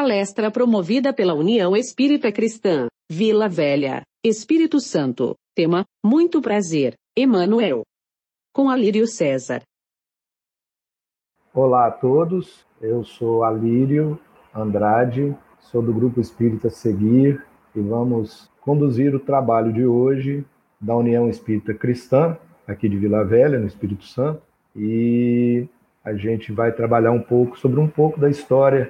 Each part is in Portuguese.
Palestra promovida pela União Espírita Cristã, Vila Velha, Espírito Santo. Tema: Muito prazer, Emanuel. Com Alírio César. Olá a todos, eu sou Alírio Andrade, sou do Grupo Espírita Seguir e vamos conduzir o trabalho de hoje da União Espírita Cristã, aqui de Vila Velha, no Espírito Santo, e a gente vai trabalhar um pouco sobre um pouco da história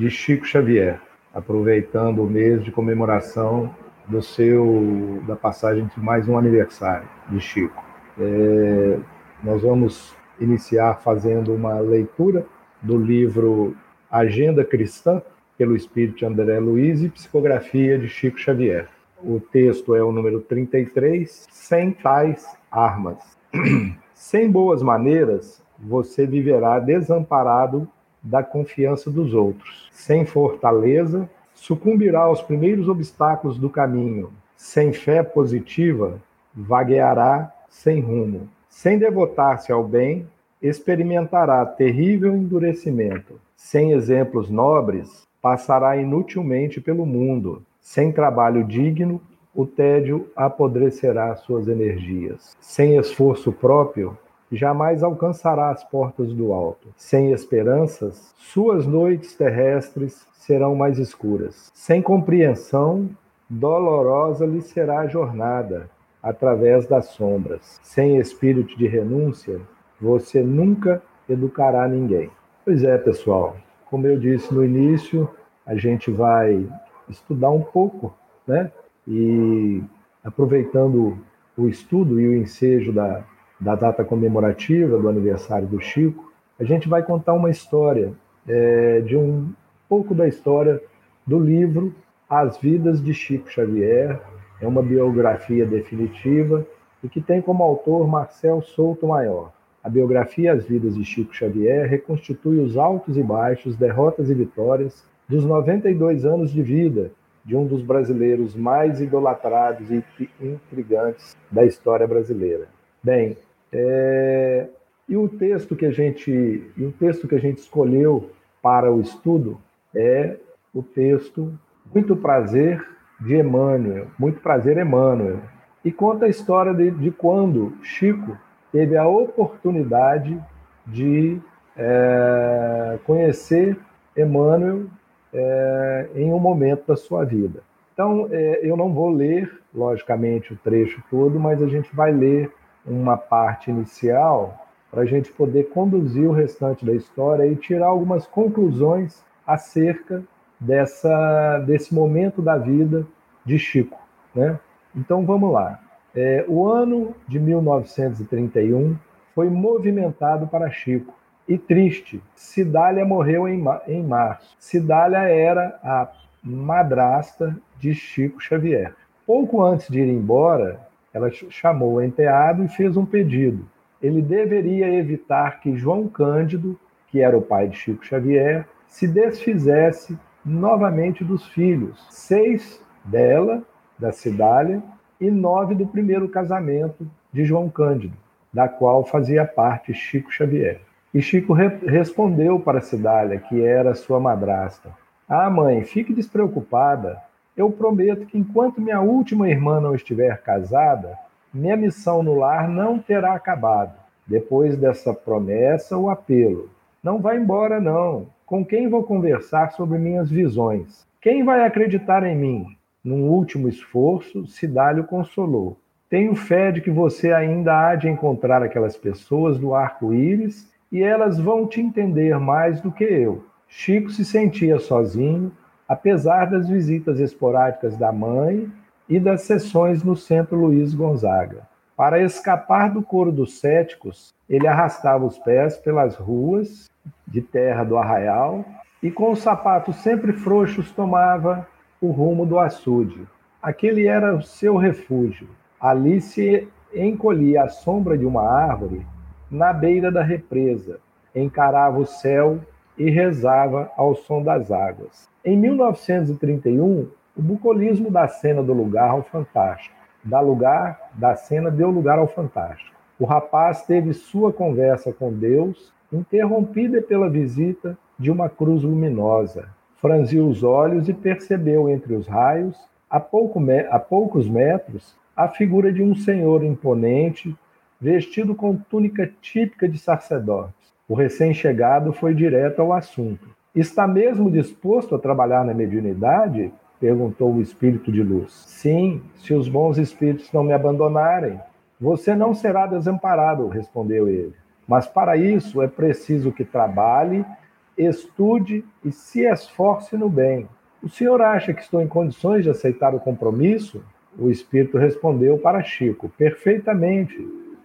de Chico Xavier, aproveitando o mês de comemoração do seu da passagem de mais um aniversário de Chico. É, nós vamos iniciar fazendo uma leitura do livro Agenda Cristã, pelo Espírito André Luiz, e psicografia de Chico Xavier. O texto é o número 33, Sem tais armas. Sem boas maneiras, você viverá desamparado da confiança dos outros. Sem fortaleza, sucumbirá aos primeiros obstáculos do caminho. Sem fé positiva, vagueará sem rumo. Sem devotar-se ao bem, experimentará terrível endurecimento. Sem exemplos nobres, passará inutilmente pelo mundo. Sem trabalho digno, o tédio apodrecerá suas energias. Sem esforço próprio, jamais alcançará as portas do alto. Sem esperanças, suas noites terrestres serão mais escuras. Sem compreensão, dolorosa lhe será a jornada através das sombras. Sem espírito de renúncia, você nunca educará ninguém. Pois é, pessoal, como eu disse no início, a gente vai estudar um pouco, né? E aproveitando o estudo e o ensejo da, da data comemorativa do aniversário do Chico, a gente vai contar uma história é, de um pouco da história do livro As Vidas de Chico Xavier. É uma biografia definitiva e que tem como autor Marcel Souto Maior. A biografia As Vidas de Chico Xavier reconstitui os altos e baixos, derrotas e vitórias dos 92 anos de vida de um dos brasileiros mais idolatrados e intrigantes da história brasileira. Bem, é, e o texto que a gente, o texto que a gente escolheu para o estudo é o texto Muito Prazer de Emmanuel, Muito Prazer Emmanuel, e conta a história de, de quando Chico teve a oportunidade de é, conhecer Emmanuel é, em um momento da sua vida. Então, é, eu não vou ler, logicamente, o trecho todo, mas a gente vai ler uma parte inicial para a gente poder conduzir o restante da história e tirar algumas conclusões acerca dessa, desse momento da vida de Chico. Né? Então vamos lá. É, o ano de 1931 foi movimentado para Chico e triste. Cidália morreu em, em março. Cidália era a madrasta de Chico Xavier. Pouco antes de ir embora, ela chamou o enteado e fez um pedido. Ele deveria evitar que João Cândido, que era o pai de Chico Xavier, se desfizesse novamente dos filhos, seis dela, da Cidália, e nove do primeiro casamento de João Cândido, da qual fazia parte Chico Xavier. E Chico re respondeu para Cidália, que era sua madrasta: Ah, mãe, fique despreocupada, eu prometo que enquanto minha última irmã não estiver casada, minha missão no lar não terá acabado. Depois dessa promessa, o apelo: Não vá embora, não. Com quem vou conversar sobre minhas visões? Quem vai acreditar em mim? Num último esforço, Cidálio consolou. Tenho fé de que você ainda há de encontrar aquelas pessoas do arco-íris e elas vão te entender mais do que eu. Chico se sentia sozinho, apesar das visitas esporádicas da mãe e das sessões no Centro Luiz Gonzaga. Para escapar do coro dos céticos, ele arrastava os pés pelas ruas de terra do arraial e, com os sapatos sempre frouxos, tomava o rumo do açude. Aquele era o seu refúgio. Ali se encolhia à sombra de uma árvore na beira da represa, encarava o céu e rezava ao som das águas. Em 1931, o bucolismo da cena do lugar ao fantástico. Da lugar, da cena deu lugar ao fantástico. O rapaz teve sua conversa com Deus interrompida pela visita de uma cruz luminosa. franziu os olhos e percebeu entre os raios, a, pouco, a poucos metros, a figura de um senhor imponente, vestido com túnica típica de sacerdote. O recém-chegado foi direto ao assunto. Está mesmo disposto a trabalhar na mediunidade? perguntou o espírito de luz. Sim, se os bons espíritos não me abandonarem. Você não será desamparado, respondeu ele. Mas para isso é preciso que trabalhe, estude e se esforce no bem. O senhor acha que estou em condições de aceitar o compromisso? O espírito respondeu para Chico: perfeitamente,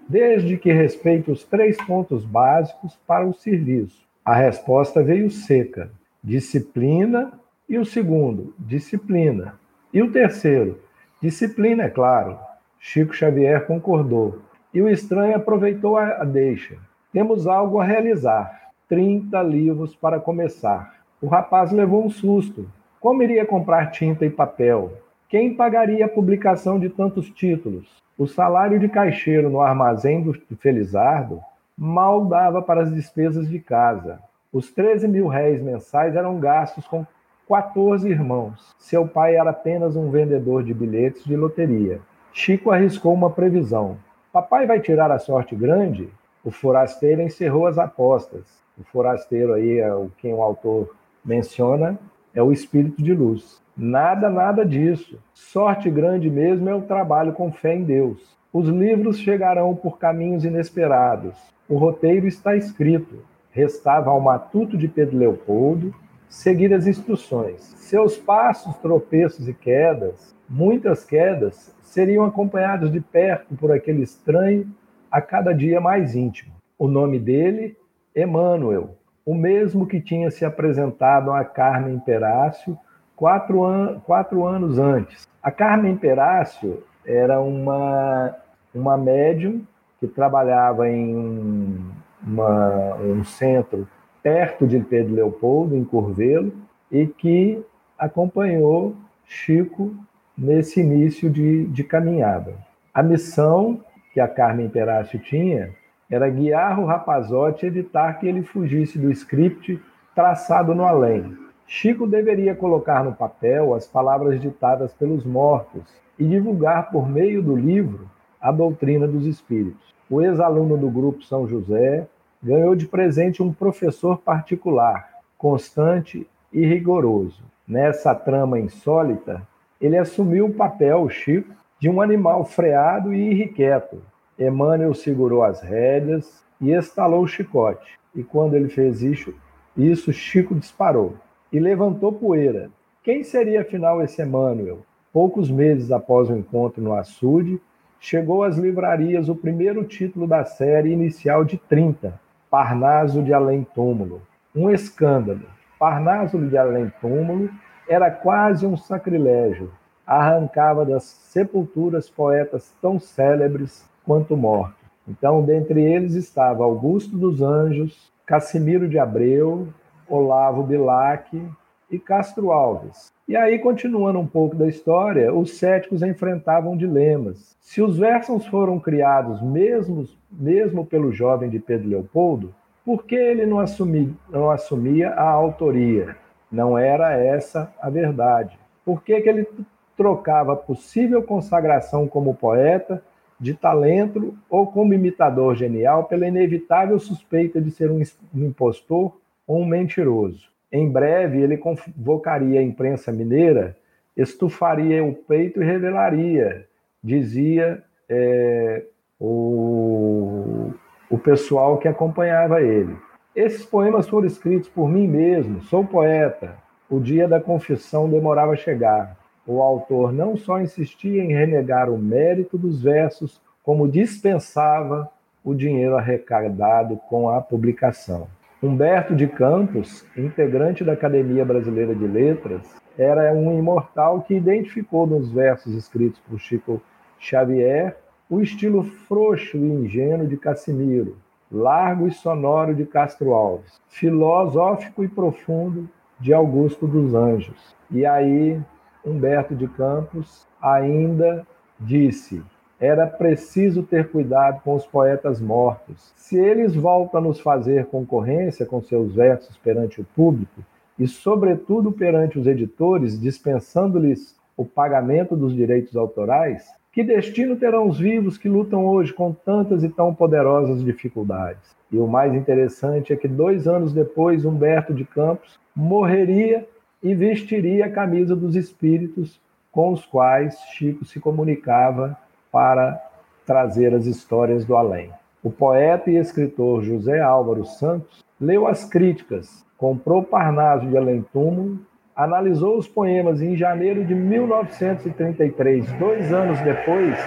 desde que respeite os três pontos básicos para o serviço. A resposta veio seca: disciplina, e o segundo, disciplina. E o terceiro, disciplina, é claro. Chico Xavier concordou. E o estranho aproveitou a deixa. Temos algo a realizar. 30 livros para começar. O rapaz levou um susto. Como iria comprar tinta e papel? Quem pagaria a publicação de tantos títulos? O salário de caixeiro no armazém do Felizardo mal dava para as despesas de casa. Os 13 mil réis mensais eram gastos com 14 irmãos. Seu pai era apenas um vendedor de bilhetes de loteria. Chico arriscou uma previsão. Papai vai tirar a sorte grande? O forasteiro encerrou as apostas. O forasteiro aí, é o quem o autor menciona, é o espírito de luz. Nada, nada disso. Sorte grande mesmo é o trabalho com fé em Deus. Os livros chegarão por caminhos inesperados. O roteiro está escrito. Restava ao matuto de Pedro Leopoldo seguir as instruções. Seus passos, tropeços e quedas, muitas quedas, seriam acompanhados de perto por aquele estranho a cada dia mais íntimo. O nome dele, Emmanuel, o mesmo que tinha se apresentado a Carmen Perácio quatro, an quatro anos antes. A Carmen Perácio era uma, uma médium que trabalhava em uma, um centro perto de Pedro Leopoldo, em Curvelo, e que acompanhou Chico nesse início de, de caminhada. A missão que a Carmen Perácio tinha era guiar o rapazote e evitar que ele fugisse do script traçado no além. Chico deveria colocar no papel as palavras ditadas pelos mortos e divulgar por meio do livro a doutrina dos espíritos. O ex-aluno do grupo São José, ganhou de presente um professor particular, constante e rigoroso. Nessa trama insólita, ele assumiu o papel, Chico, de um animal freado e irrequieto. Emmanuel segurou as rédeas e estalou o chicote. E quando ele fez isso, isso Chico disparou e levantou poeira. Quem seria afinal esse Emmanuel? Poucos meses após o encontro no açude, chegou às livrarias o primeiro título da série inicial de 30, Parnaso de Além Túmulo. Um escândalo. Parnaso de Além Túmulo era quase um sacrilégio. Arrancava das sepulturas poetas tão célebres quanto mortos. Então, dentre eles estava Augusto dos Anjos, Cassimiro de Abreu, Olavo Bilac e Castro Alves. E aí, continuando um pouco da história, os céticos enfrentavam dilemas. Se os versos foram criados mesmo, mesmo pelo jovem de Pedro Leopoldo, por que ele não assumia, não assumia a autoria? Não era essa a verdade. Por que, que ele trocava possível consagração como poeta, de talento ou como imitador genial pela inevitável suspeita de ser um impostor um mentiroso? Em breve, ele convocaria a imprensa mineira, estufaria o peito e revelaria, dizia é, o, o pessoal que acompanhava ele. Esses poemas foram escritos por mim mesmo, sou poeta. O dia da confissão demorava a chegar. O autor não só insistia em renegar o mérito dos versos, como dispensava o dinheiro arrecadado com a publicação. Humberto de Campos, integrante da Academia Brasileira de Letras, era um imortal que identificou nos versos escritos por Chico Xavier o estilo frouxo e ingênuo de Cassimiro, largo e sonoro de Castro Alves, filosófico e profundo de Augusto dos Anjos. E aí, Humberto de Campos ainda disse: era preciso ter cuidado com os poetas mortos. Se eles voltam a nos fazer concorrência com seus versos perante o público, e, sobretudo perante os editores, dispensando-lhes o pagamento dos direitos autorais, que destino terão os vivos que lutam hoje com tantas e tão poderosas dificuldades? E o mais interessante é que dois anos depois, Humberto de Campos morreria e vestiria a camisa dos espíritos com os quais Chico se comunicava para trazer as histórias do além. O poeta e escritor José Álvaro Santos leu as críticas, comprou Parnaso de Além Túmulo analisou os poemas e em janeiro de 1933, dois anos depois,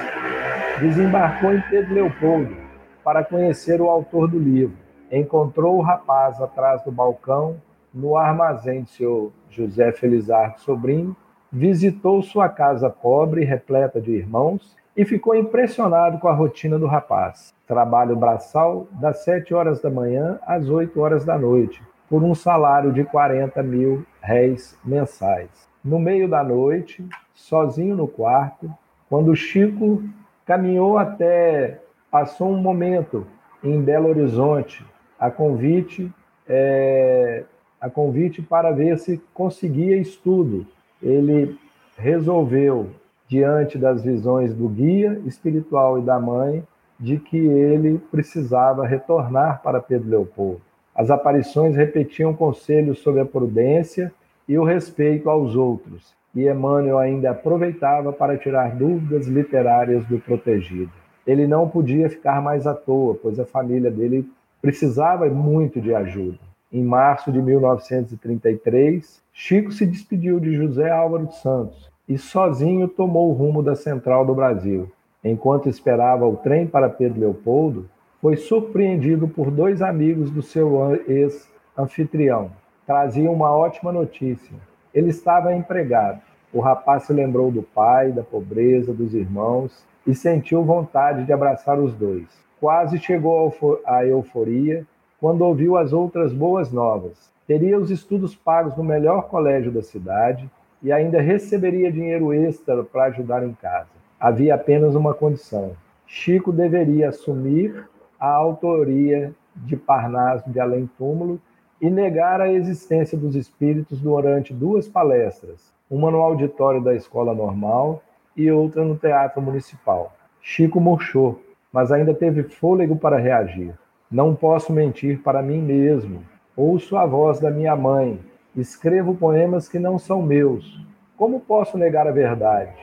desembarcou em Pedro Leopoldo para conhecer o autor do livro. Encontrou o rapaz atrás do balcão, no armazém de seu José Felizardo Sobrinho, visitou sua casa pobre, repleta de irmãos, e ficou impressionado com a rotina do rapaz. Trabalho braçal das sete horas da manhã às oito horas da noite, por um salário de 40 mil réis mensais. No meio da noite, sozinho no quarto, quando Chico caminhou até, passou um momento em Belo Horizonte, a convite, é, a convite para ver se conseguia estudo. Ele resolveu, diante das visões do guia espiritual e da mãe, de que ele precisava retornar para Pedro Leopoldo. As aparições repetiam conselhos sobre a prudência e o respeito aos outros, e Emmanuel ainda aproveitava para tirar dúvidas literárias do protegido. Ele não podia ficar mais à toa, pois a família dele precisava muito de ajuda. Em março de 1933, Chico se despediu de José Álvaro Santos e sozinho tomou o rumo da central do Brasil. Enquanto esperava o trem para Pedro Leopoldo, foi surpreendido por dois amigos do seu ex-anfitrião. Traziam uma ótima notícia. Ele estava empregado. O rapaz se lembrou do pai, da pobreza, dos irmãos e sentiu vontade de abraçar os dois. Quase chegou à euforia quando ouviu as outras boas novas. Teria os estudos pagos no melhor colégio da cidade e ainda receberia dinheiro extra para ajudar em casa. Havia apenas uma condição: Chico deveria assumir a autoria de Parnaso de Além Túmulo e negar a existência dos espíritos durante duas palestras, uma no auditório da Escola Normal e outra no Teatro Municipal. Chico murchou, mas ainda teve fôlego para reagir. Não posso mentir para mim mesmo. Ouço a voz da minha mãe. Escrevo poemas que não são meus. Como posso negar a verdade?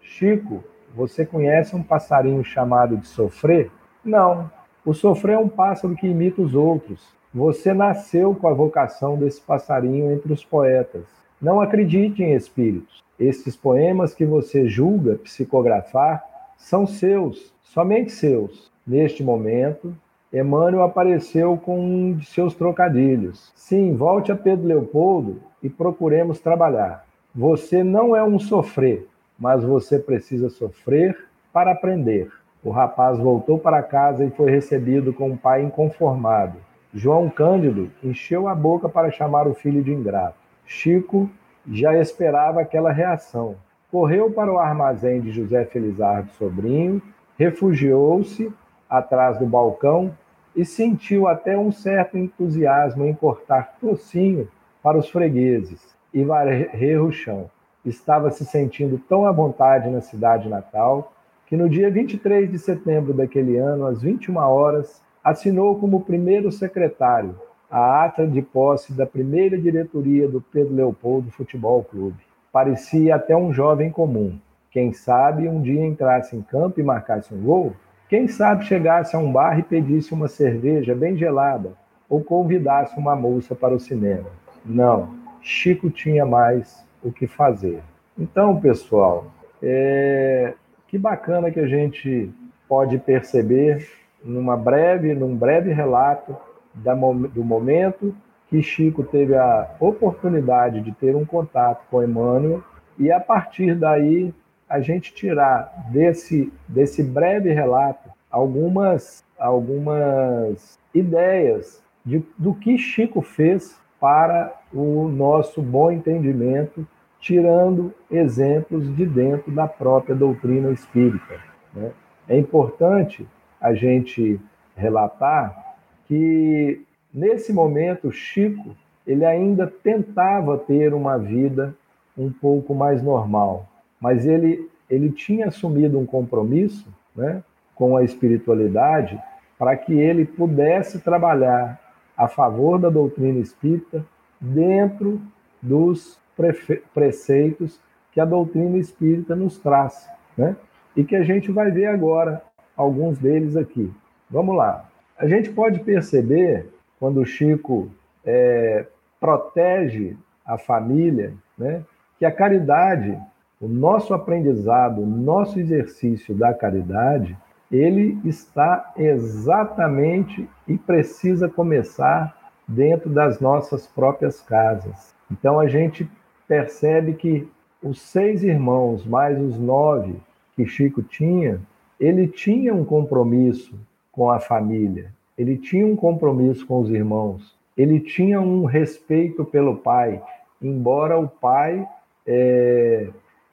Chico, você conhece um passarinho chamado de sofrer? Não, o sofrer é um pássaro que imita os outros. Você nasceu com a vocação desse passarinho entre os poetas. Não acredite em espíritos. Estes poemas que você julga psicografar são seus, somente seus. Neste momento, Emmanuel apareceu com um de seus trocadilhos. Sim, volte a Pedro Leopoldo e procuremos trabalhar. Você não é um sofrer, mas você precisa sofrer para aprender. O rapaz voltou para casa e foi recebido com um pai inconformado. João Cândido encheu a boca para chamar o filho de ingrato. Chico já esperava aquela reação. Correu para o armazém de José Felizardo Sobrinho, refugiou-se atrás do balcão e sentiu até um certo entusiasmo em cortar tocinho para os fregueses e varrer o chão. Estava se sentindo tão à vontade na cidade natal que no dia 23 de setembro daquele ano, às 21 horas, assinou como primeiro secretário a ata de posse da primeira diretoria do Pedro Leopoldo Futebol Clube. Parecia até um jovem comum. Quem sabe um dia entrasse em campo e marcasse um gol? Quem sabe chegasse a um bar e pedisse uma cerveja bem gelada ou convidasse uma moça para o cinema? Não, Chico tinha mais o que fazer. Então, pessoal, é, que bacana que a gente pode perceber numa breve, num breve relato da, do momento que Chico teve a oportunidade de ter um contato com Emmanuel e a partir daí a gente tirar desse, desse breve relato algumas, algumas ideias de, do que Chico fez para o nosso bom entendimento tirando exemplos de dentro da própria doutrina espírita. Né? É importante a gente relatar que, nesse momento, Chico ele ainda tentava ter uma vida um pouco mais normal, mas ele, ele tinha assumido um compromisso né, com a espiritualidade para que ele pudesse trabalhar a favor da doutrina espírita dentro dos preceitos que a doutrina espírita nos traz, né? E que a gente vai ver agora alguns deles aqui. Vamos lá. A gente pode perceber quando o Chico é, protege a família, né? Que a caridade, o nosso aprendizado, o nosso exercício da caridade, ele está exatamente e precisa começar dentro das nossas próprias casas. Então a gente percebe que os seis irmãos, mais os nove que Chico tinha, ele tinha um compromisso com a família, ele tinha um compromisso com os irmãos, ele tinha um respeito pelo pai, embora o pai, é,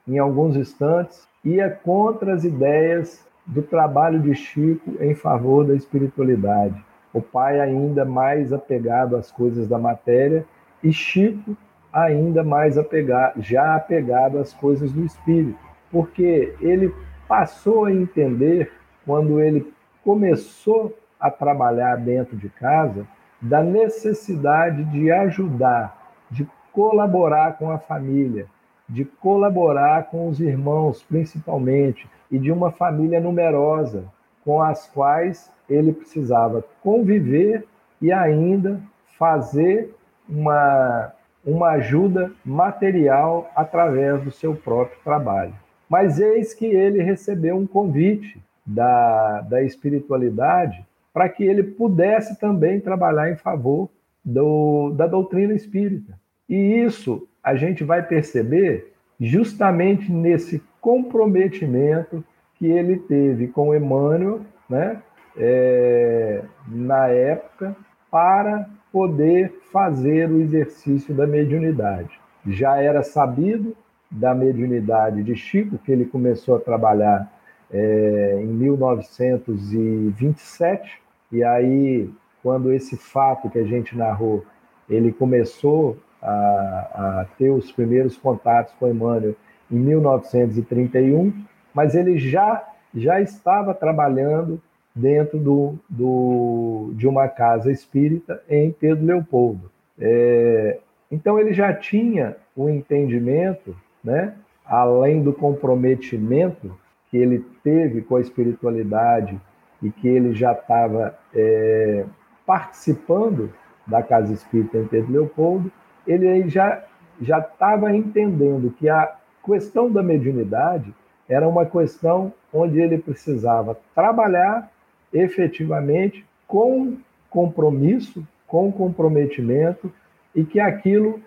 em alguns instantes, ia contra as ideias do trabalho de Chico em favor da espiritualidade. O pai ainda mais apegado às coisas da matéria e Chico ainda mais apegado, já apegado às coisas do espírito, porque ele passou a entender quando ele começou a trabalhar dentro de casa da necessidade de ajudar, de colaborar com a família, de colaborar com os irmãos, principalmente, e de uma família numerosa com as quais ele precisava conviver e ainda fazer uma uma ajuda material através do seu próprio trabalho. Mas eis que ele recebeu um convite da, da espiritualidade para que ele pudesse também trabalhar em favor do, da doutrina espírita. E isso a gente vai perceber justamente nesse comprometimento que ele teve com Emmanuel, né, é, na época, para poder fazer o exercício da mediunidade. Já era sabido da mediunidade de Chico, que ele começou a trabalhar é, em 1927, e aí, quando esse fato que a gente narrou, ele começou a, a ter os primeiros contatos com Emmanuel em 1931, mas ele já, já estava trabalhando dentro do, do, de uma casa espírita em Pedro Leopoldo. É, então ele já tinha o um entendimento, né, além do comprometimento que ele teve com a espiritualidade e que ele já estava é, participando da casa espírita em Pedro Leopoldo, ele já já estava entendendo que a questão da mediunidade era uma questão onde ele precisava trabalhar efetivamente com compromisso, com comprometimento, e que aquilo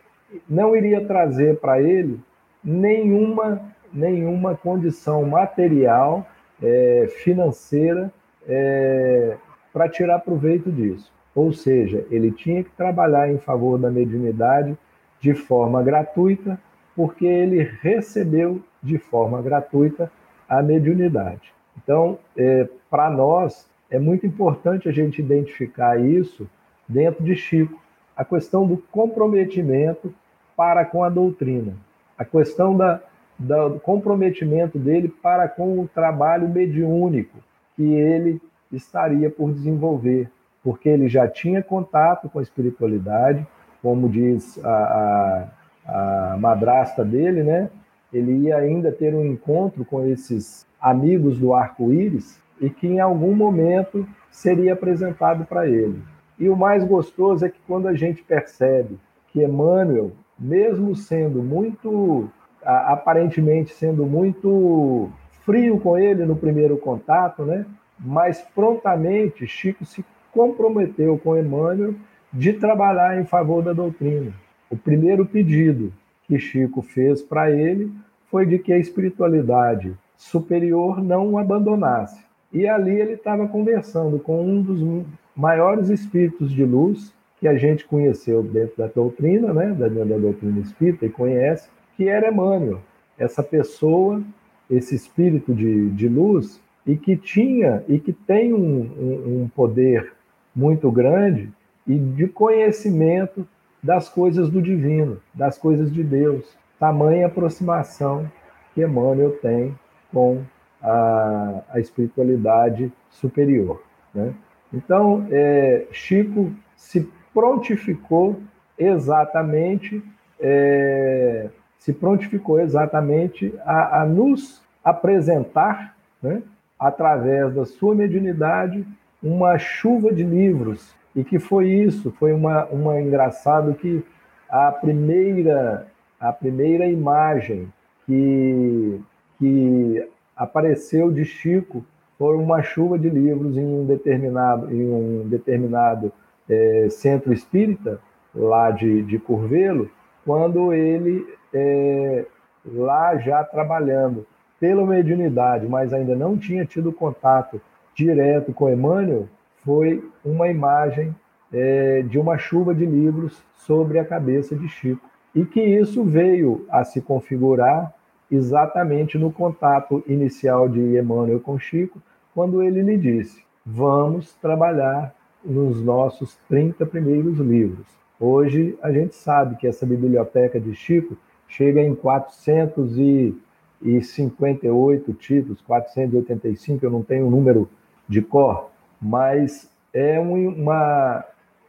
não iria trazer para ele nenhuma, nenhuma condição material, é, financeira, é, para tirar proveito disso. Ou seja, ele tinha que trabalhar em favor da mediunidade de forma gratuita, porque ele recebeu de forma gratuita a mediunidade. Então, é, para nós, é muito importante a gente identificar isso dentro de Chico, a questão do comprometimento para com a doutrina, a questão da, da, do comprometimento dele para com o trabalho mediúnico que ele estaria por desenvolver, porque ele já tinha contato com a espiritualidade, como diz a, a, a madrasta dele, né? Ele ia ainda ter um encontro com esses amigos do arco-íris, e que em algum momento seria apresentado para ele. E o mais gostoso é que quando a gente percebe que Emmanuel, mesmo sendo muito, aparentemente sendo muito frio com ele no primeiro contato, né? mas prontamente Chico se comprometeu com Emmanuel de trabalhar em favor da doutrina. O primeiro pedido que Chico fez para ele foi de que a espiritualidade superior não o abandonasse, e ali ele estava conversando com um dos maiores espíritos de luz que a gente conheceu dentro da doutrina, né, da, da doutrina espírita e conhece, que era Emmanuel, essa pessoa, esse espírito de, de luz e que tinha e que tem um, um, um poder muito grande e de conhecimento das coisas do divino, das coisas de Deus. Tamanha aproximação que Emmanuel tem com a, a espiritualidade superior. Né? Então, é, Chico se prontificou exatamente, é, se prontificou exatamente a, a nos apresentar, né, através da sua mediunidade, uma chuva de livros. E que foi isso, foi uma, uma engraçado que a primeira, a primeira imagem que, que apareceu de Chico foi uma chuva de livros em um determinado, em um determinado é, centro espírita, lá de, de Curvelo, quando ele, é, lá já trabalhando pela mediunidade, mas ainda não tinha tido contato direto com Emmanuel, foi uma imagem é, de uma chuva de livros sobre a cabeça de Chico. E que isso veio a se configurar exatamente no contato inicial de Emmanuel com Chico, quando ele lhe disse: Vamos trabalhar nos nossos 30 primeiros livros. Hoje a gente sabe que essa biblioteca de Chico chega em 458 títulos, 485, eu não tenho o número de cor, mas é uma,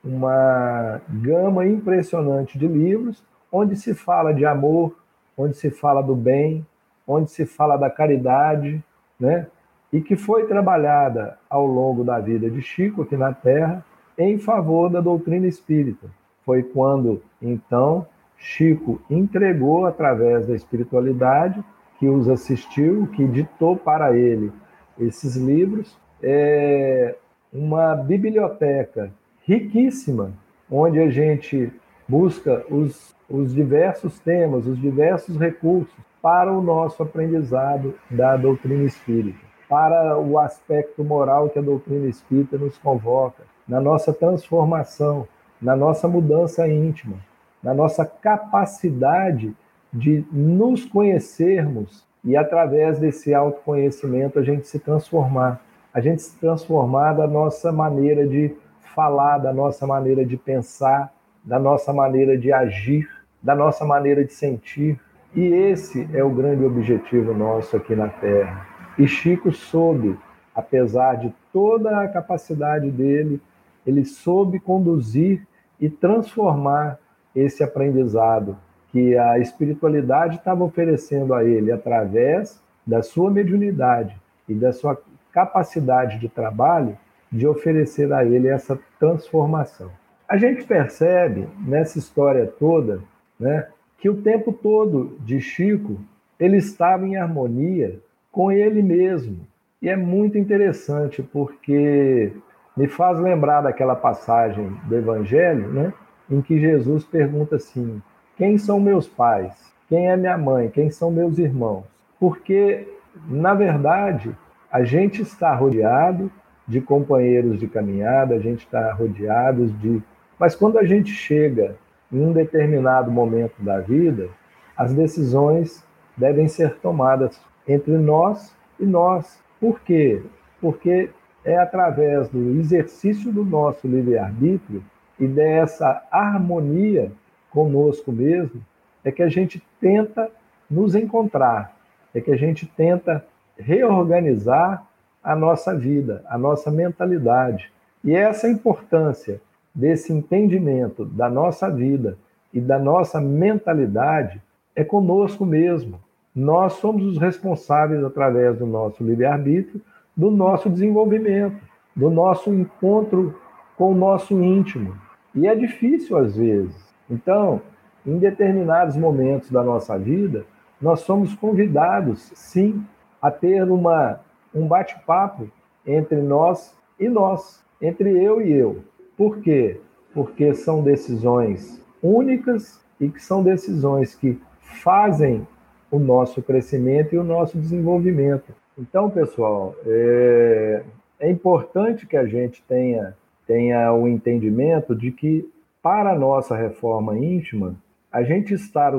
uma gama impressionante de livros onde se fala de amor, onde se fala do bem, onde se fala da caridade, né? E que foi trabalhada ao longo da vida de Chico aqui na Terra em favor da doutrina espírita. Foi quando, então, Chico entregou, através da espiritualidade, que os assistiu, que ditou para ele esses livros, é uma biblioteca riquíssima, onde a gente busca os os diversos temas, os diversos recursos para o nosso aprendizado da doutrina espírita, para o aspecto moral que a doutrina espírita nos convoca, na nossa transformação, na nossa mudança íntima, na nossa capacidade de nos conhecermos e, através desse autoconhecimento, a gente se transformar. A gente se transformar da nossa maneira de falar, da nossa maneira de pensar, da nossa maneira de agir, da nossa maneira de sentir. E esse é o grande objetivo nosso aqui na Terra. E Chico soube, apesar de toda a capacidade dele, ele soube conduzir e transformar esse aprendizado que a espiritualidade estava oferecendo a ele através da sua mediunidade e da sua capacidade de trabalho de oferecer a ele essa transformação. A gente percebe nessa história toda né, que o tempo todo de Chico ele estava em harmonia com ele mesmo. E é muito interessante porque me faz lembrar daquela passagem do Evangelho, né, em que Jesus pergunta assim: Quem são meus pais? Quem é minha mãe? Quem são meus irmãos? Porque, na verdade, a gente está rodeado de companheiros de caminhada, a gente está rodeado de. Mas quando a gente chega em um determinado momento da vida, as decisões devem ser tomadas entre nós e nós. Por quê? Porque é através do exercício do nosso livre-arbítrio e dessa harmonia conosco mesmo é que a gente tenta nos encontrar, é que a gente tenta reorganizar a nossa vida, a nossa mentalidade. E essa importância desse entendimento da nossa vida e da nossa mentalidade é conosco mesmo. Nós somos os responsáveis, através do nosso livre-arbítrio, do nosso desenvolvimento, do nosso encontro com o nosso íntimo. E é difícil às vezes. Então, em determinados momentos da nossa vida, nós somos convidados, sim, a ter uma, um bate-papo entre nós e nós, entre eu e eu. Por quê? Porque são decisões únicas e que são decisões que fazem o nosso crescimento e o nosso desenvolvimento. Então, pessoal, é, é importante que a gente tenha, tenha o entendimento de que, para a nossa reforma íntima, a gente estar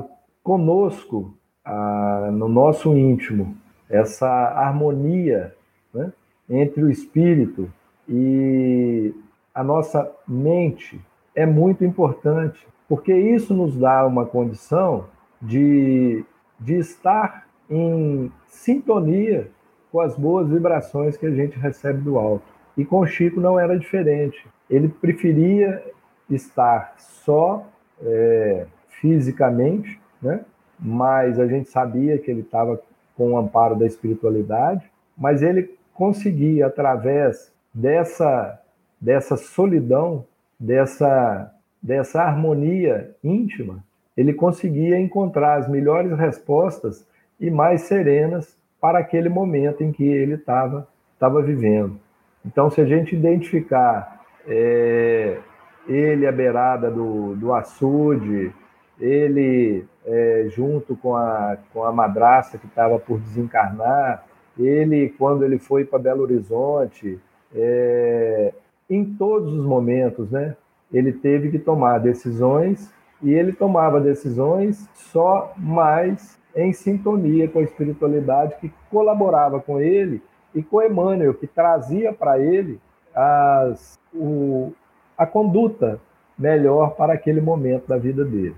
conosco, a, no nosso íntimo, essa harmonia né, entre o espírito e a nossa mente é muito importante. porque isso nos dá uma condição de, de estar em sintonia com as boas vibrações que a gente recebe do alto. E com Chico não era diferente. Ele preferia estar só é, fisicamente, né? mas a gente sabia que ele estava com o amparo da espiritualidade, mas ele conseguia, através dessa, dessa solidão, dessa, dessa harmonia íntima, ele conseguia encontrar as melhores respostas e mais serenas para aquele momento em que ele estava estava vivendo. Então, se a gente identificar é, ele à beirada do, do açude, ele é, junto com a, com a madrasta que estava por desencarnar, ele, quando ele foi para Belo Horizonte, é, em todos os momentos, né, ele teve que tomar decisões e ele tomava decisões só mais em sintonia com a espiritualidade que colaborava com ele e com Emmanuel, que trazia para ele as, o, a conduta melhor para aquele momento da vida dele.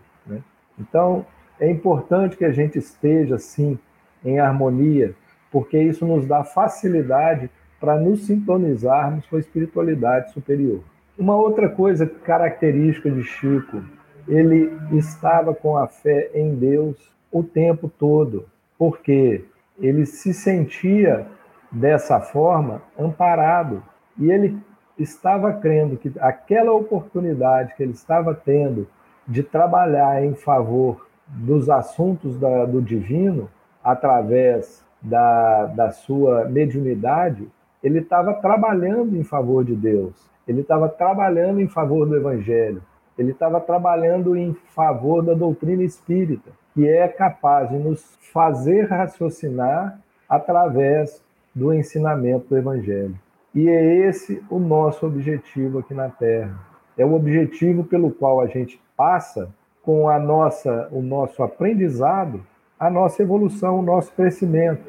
Então, é importante que a gente esteja, sim, em harmonia, porque isso nos dá facilidade para nos sintonizarmos com a espiritualidade superior. Uma outra coisa característica de Chico, ele estava com a fé em Deus o tempo todo, porque ele se sentia dessa forma amparado e ele estava crendo que aquela oportunidade que ele estava tendo de trabalhar em favor dos assuntos da, do divino através da, da sua mediunidade, ele estava trabalhando em favor de Deus, ele estava trabalhando em favor do Evangelho, ele estava trabalhando em favor da doutrina espírita, que é capaz de nos fazer raciocinar através do ensinamento do Evangelho. E é esse o nosso objetivo aqui na Terra. É o objetivo pelo qual a gente passa com a nossa, o nosso aprendizado, a nossa evolução, o nosso crescimento.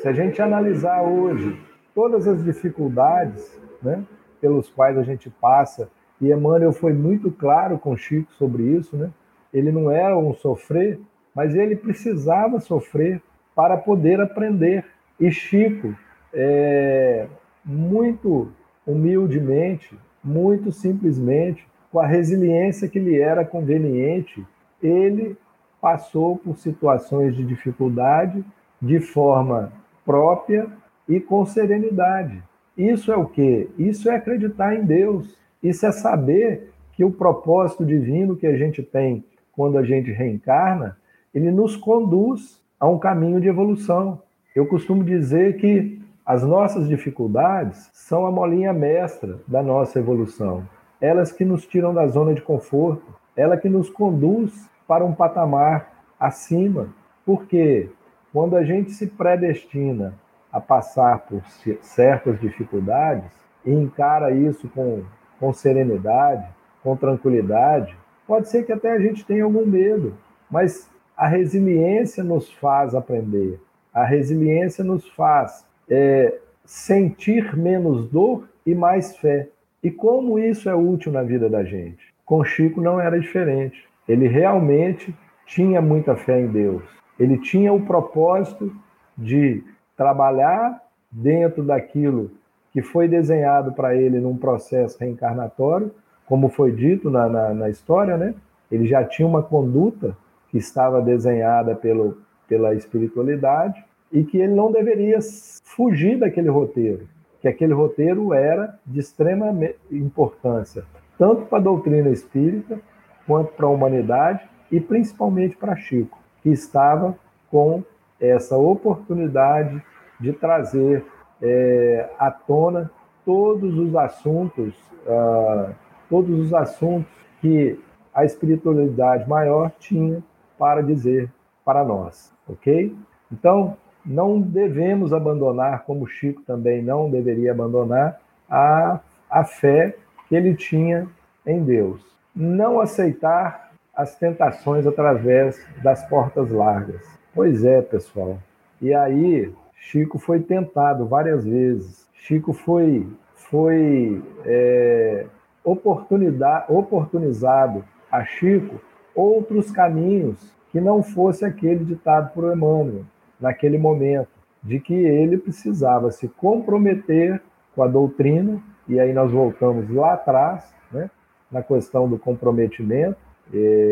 Se a gente analisar hoje todas as dificuldades né, pelos quais a gente passa, e Emmanuel foi muito claro com Chico sobre isso, né? ele não era um sofrer, mas ele precisava sofrer para poder aprender. E Chico, é, muito humildemente, muito simplesmente, com a resiliência que lhe era conveniente, ele passou por situações de dificuldade de forma própria e com serenidade. Isso é o quê? Isso é acreditar em Deus. Isso é saber que o propósito divino que a gente tem quando a gente reencarna, ele nos conduz a um caminho de evolução. Eu costumo dizer que as nossas dificuldades são a molinha mestra da nossa evolução. Elas que nos tiram da zona de conforto, ela que nos conduz para um patamar acima. Porque quando a gente se predestina a passar por certas dificuldades e encara isso com, com serenidade, com tranquilidade, pode ser que até a gente tenha algum medo, mas a resiliência nos faz aprender, a resiliência nos faz é, sentir menos dor e mais fé. E como isso é útil na vida da gente? Com Chico não era diferente. Ele realmente tinha muita fé em Deus. Ele tinha o propósito de trabalhar dentro daquilo que foi desenhado para ele num processo reencarnatório, como foi dito na, na, na, história, né? Ele já tinha uma conduta que estava desenhada pelo, pela espiritualidade e que ele não deveria fugir daquele roteiro, que aquele roteiro era de extrema importância, tanto para a doutrina espírita quanto para a humanidade e principalmente para Chico, que estava com essa oportunidade de trazer é, à tona todos os assuntos, uh, todos os assuntos que a espiritualidade maior tinha para dizer para nós, ok? Então, não devemos abandonar, como Chico também não deveria abandonar, a, a fé que ele tinha em Deus. Não aceitar as tentações através das portas largas. Pois é, pessoal. E aí, Chico foi tentado várias vezes. Chico foi, foi é, oportunidade, oportunizado a Chico outros caminhos que não fosse aquele ditado por Emmanuel naquele momento, de que ele precisava se comprometer com a doutrina, e aí nós voltamos lá atrás, né, na questão do comprometimento,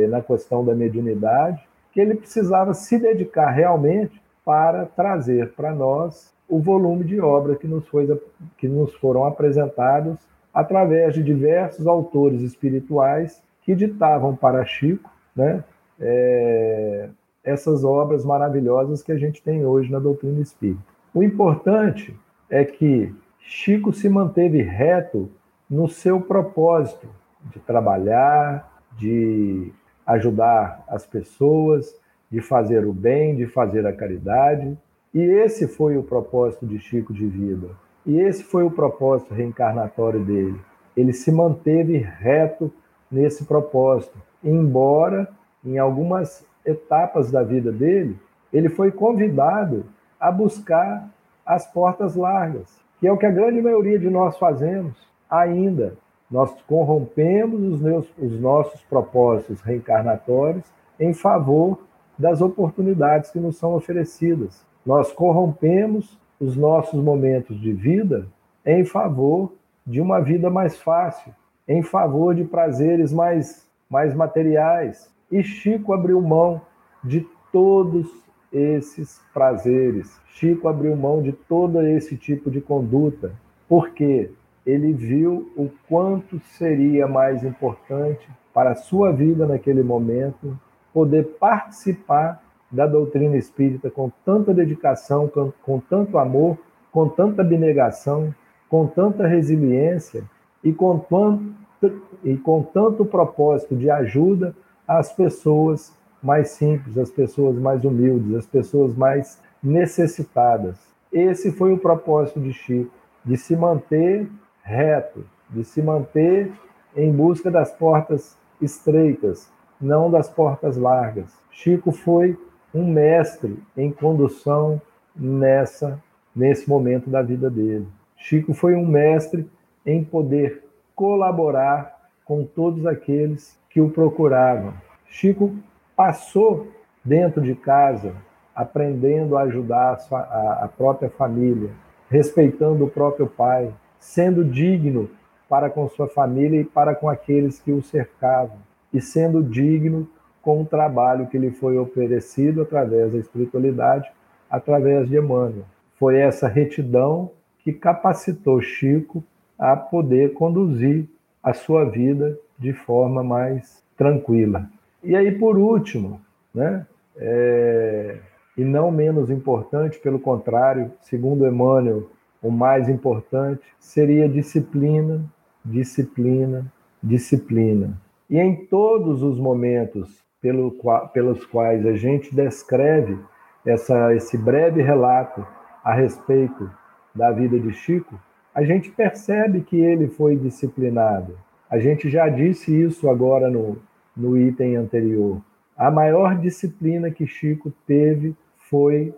na questão da mediunidade, que ele precisava se dedicar realmente para trazer para nós o volume de obra que nos, foi, que nos foram apresentados através de diversos autores espirituais que ditavam para Chico né, é, essas obras maravilhosas que a gente tem hoje na doutrina espírita. O importante é que Chico se manteve reto no seu propósito de trabalhar, de ajudar as pessoas, de fazer o bem, de fazer a caridade. E esse foi o propósito de Chico de vida. E esse foi o propósito reencarnatório dele. Ele se manteve reto nesse propósito, embora em algumas etapas da vida dele, ele foi convidado a buscar as portas largas, que é o que a grande maioria de nós fazemos ainda. Nós corrompemos os, meus, os nossos propósitos reencarnatórios em favor das oportunidades que nos são oferecidas. Nós corrompemos os nossos momentos de vida em favor de uma vida mais fácil, em favor de prazeres mais, mais materiais. E Chico abriu mão de todos esses prazeres. Chico abriu mão de todo esse tipo de conduta, porque ele viu o quanto seria mais importante para a sua vida naquele momento poder participar da doutrina espírita com tanta dedicação, com, com tanto amor, com tanta abnegação, com tanta resiliência e com tanto, e com tanto propósito de ajuda às pessoas mais simples, às pessoas mais humildes, às pessoas mais necessitadas. Esse foi o propósito de Chico, de se manter reto, de se manter em busca das portas estreitas, não das portas largas. Chico foi um mestre em condução nessa nesse momento da vida dele. Chico foi um mestre em poder colaborar com todos aqueles que o procuravam. Chico passou dentro de casa aprendendo a ajudar a, própria família, respeitando o próprio pai, sendo digno para com sua família e para com aqueles que o cercavam, e sendo digno com o trabalho que lhe foi oferecido através da espiritualidade, através de Emmanuel. Foi essa retidão que capacitou Chico a poder conduzir a sua vida de forma mais tranquila. E aí, por último, né, é, e não menos importante, pelo contrário, segundo Emmanuel, o mais importante seria disciplina, disciplina, disciplina. E em todos os momentos pelo, pelos quais a gente descreve essa, esse breve relato a respeito da vida de Chico, a gente percebe que ele foi disciplinado. A gente já disse isso agora no, no item anterior. A maior disciplina que Chico teve foi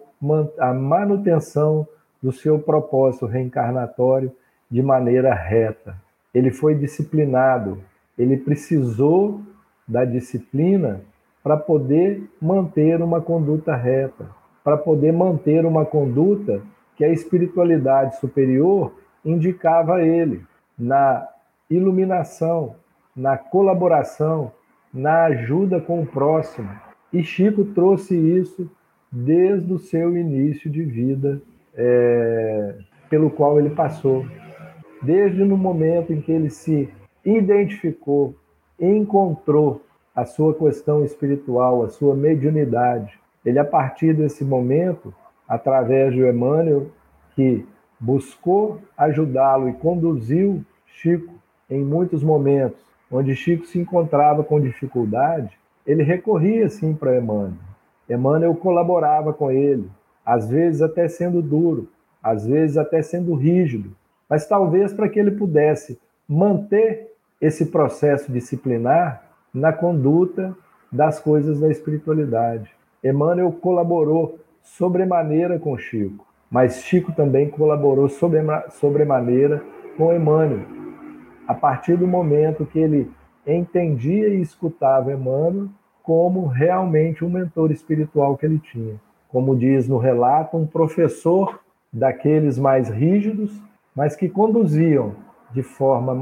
a manutenção do seu propósito reencarnatório de maneira reta. Ele foi disciplinado, ele precisou da disciplina para poder manter uma conduta reta, para poder manter uma conduta que a espiritualidade superior indicava ele na iluminação, na colaboração, na ajuda com o próximo. E Chico trouxe isso desde o seu início de vida, é, pelo qual ele passou. Desde no momento em que ele se identificou, encontrou a sua questão espiritual, a sua mediunidade. Ele, a partir desse momento, através de Emmanuel, que buscou ajudá-lo e conduziu Chico em muitos momentos, onde Chico se encontrava com dificuldade, ele recorria sim para Emmanuel. Emmanuel colaborava com ele, às vezes até sendo duro, às vezes até sendo rígido, mas talvez para que ele pudesse manter esse processo disciplinar na conduta das coisas da espiritualidade. Emmanuel colaborou sobremaneira com Chico, mas Chico também colaborou sobremaneira com Emmanuel. A partir do momento que ele entendia e escutava Emmanuel como realmente um mentor espiritual que ele tinha. Como diz no relato, um professor daqueles mais rígidos, mas que conduziam de forma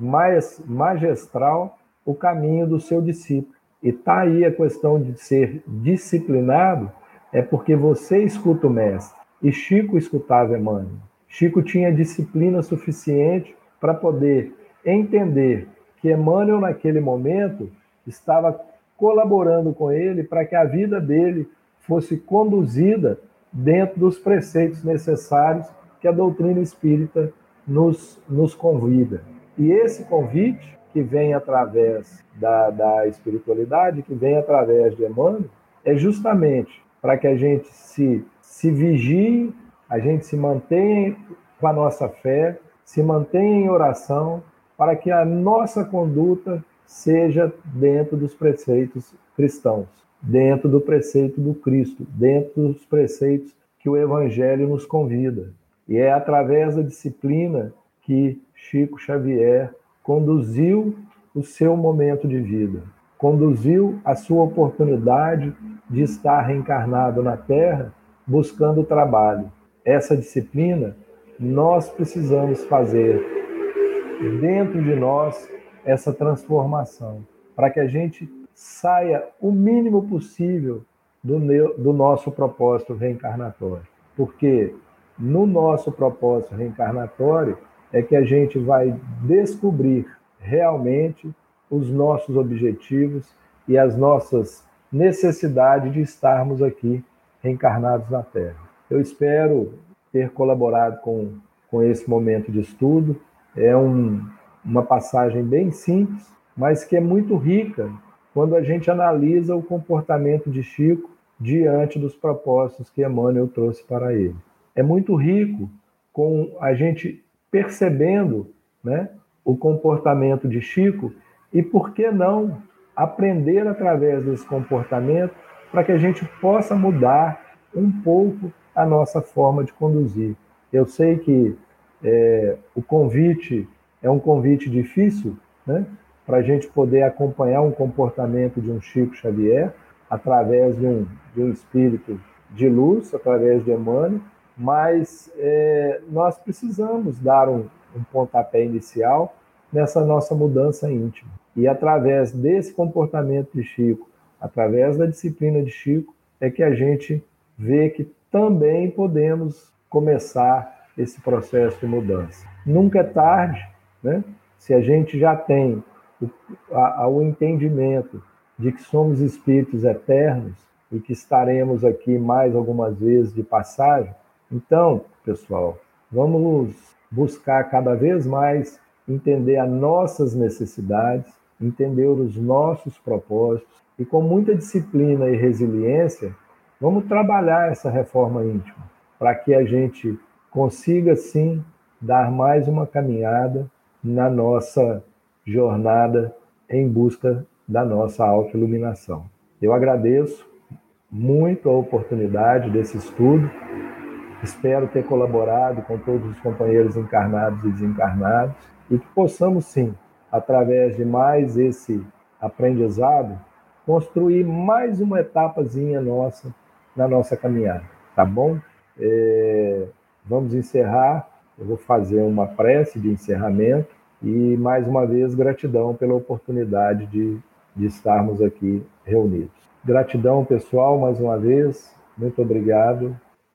mais, magistral o caminho do seu discípulo. E está aí a questão de ser disciplinado, é porque você escuta o mestre. E Chico escutava Emmanuel. Chico tinha disciplina suficiente para poder entender que Emmanuel, naquele momento, estava colaborando com ele para que a vida dele fosse conduzida dentro dos preceitos necessários que a doutrina espírita nos, nos convida. E esse convite, que vem através da, da espiritualidade, que vem através de Emmanuel, é justamente para que a gente se, se vigie, a gente se mantenha com a nossa fé, se mantenha em oração, para que a nossa conduta seja dentro dos preceitos cristãos, dentro do preceito do Cristo, dentro dos preceitos que o Evangelho nos convida. E é através da disciplina que Chico Xavier conduziu o seu momento de vida, conduziu a sua oportunidade de estar reencarnado na Terra buscando trabalho. Essa disciplina nós precisamos fazer dentro de nós essa transformação, para que a gente saia o mínimo possível do, do nosso propósito reencarnatório. Porque no nosso propósito reencarnatório é que a gente vai descobrir realmente os nossos objetivos e as nossas necessidades de estarmos aqui reencarnados na Terra. Eu espero ter colaborado com, com esse momento de estudo. É um, uma passagem bem simples, mas que é muito rica quando a gente analisa o comportamento de Chico diante dos propósitos que Emmanuel trouxe para ele. É muito rico com a gente percebendo né, o comportamento de Chico e, por que não, aprender através desse comportamento para que a gente possa mudar um pouco a nossa forma de conduzir. Eu sei que é, o convite é um convite difícil, né? Para a gente poder acompanhar um comportamento de um Chico Xavier através de um, de um espírito de luz, através de Emmanuel, mas é, nós precisamos dar um, um pontapé inicial nessa nossa mudança íntima. E através desse comportamento de Chico, através da disciplina de Chico, é que a gente vê que também podemos começar esse processo de mudança. Nunca é tarde, né? Se a gente já tem o, a, o entendimento de que somos espíritos eternos e que estaremos aqui mais algumas vezes de passagem, então, pessoal, vamos buscar cada vez mais entender as nossas necessidades, entender os nossos propósitos e com muita disciplina e resiliência, vamos trabalhar essa reforma íntima para que a gente consiga sim dar mais uma caminhada na nossa jornada em busca da nossa autoiluminação. Eu agradeço muito a oportunidade desse estudo. Espero ter colaborado com todos os companheiros encarnados e desencarnados e que possamos sim, através de mais esse aprendizado, construir mais uma etapazinha nossa na nossa caminhada, tá bom? É, vamos encerrar eu vou fazer uma prece de encerramento e, mais uma vez, gratidão pela oportunidade de, de estarmos aqui reunidos. Gratidão, pessoal, mais uma vez. Muito obrigado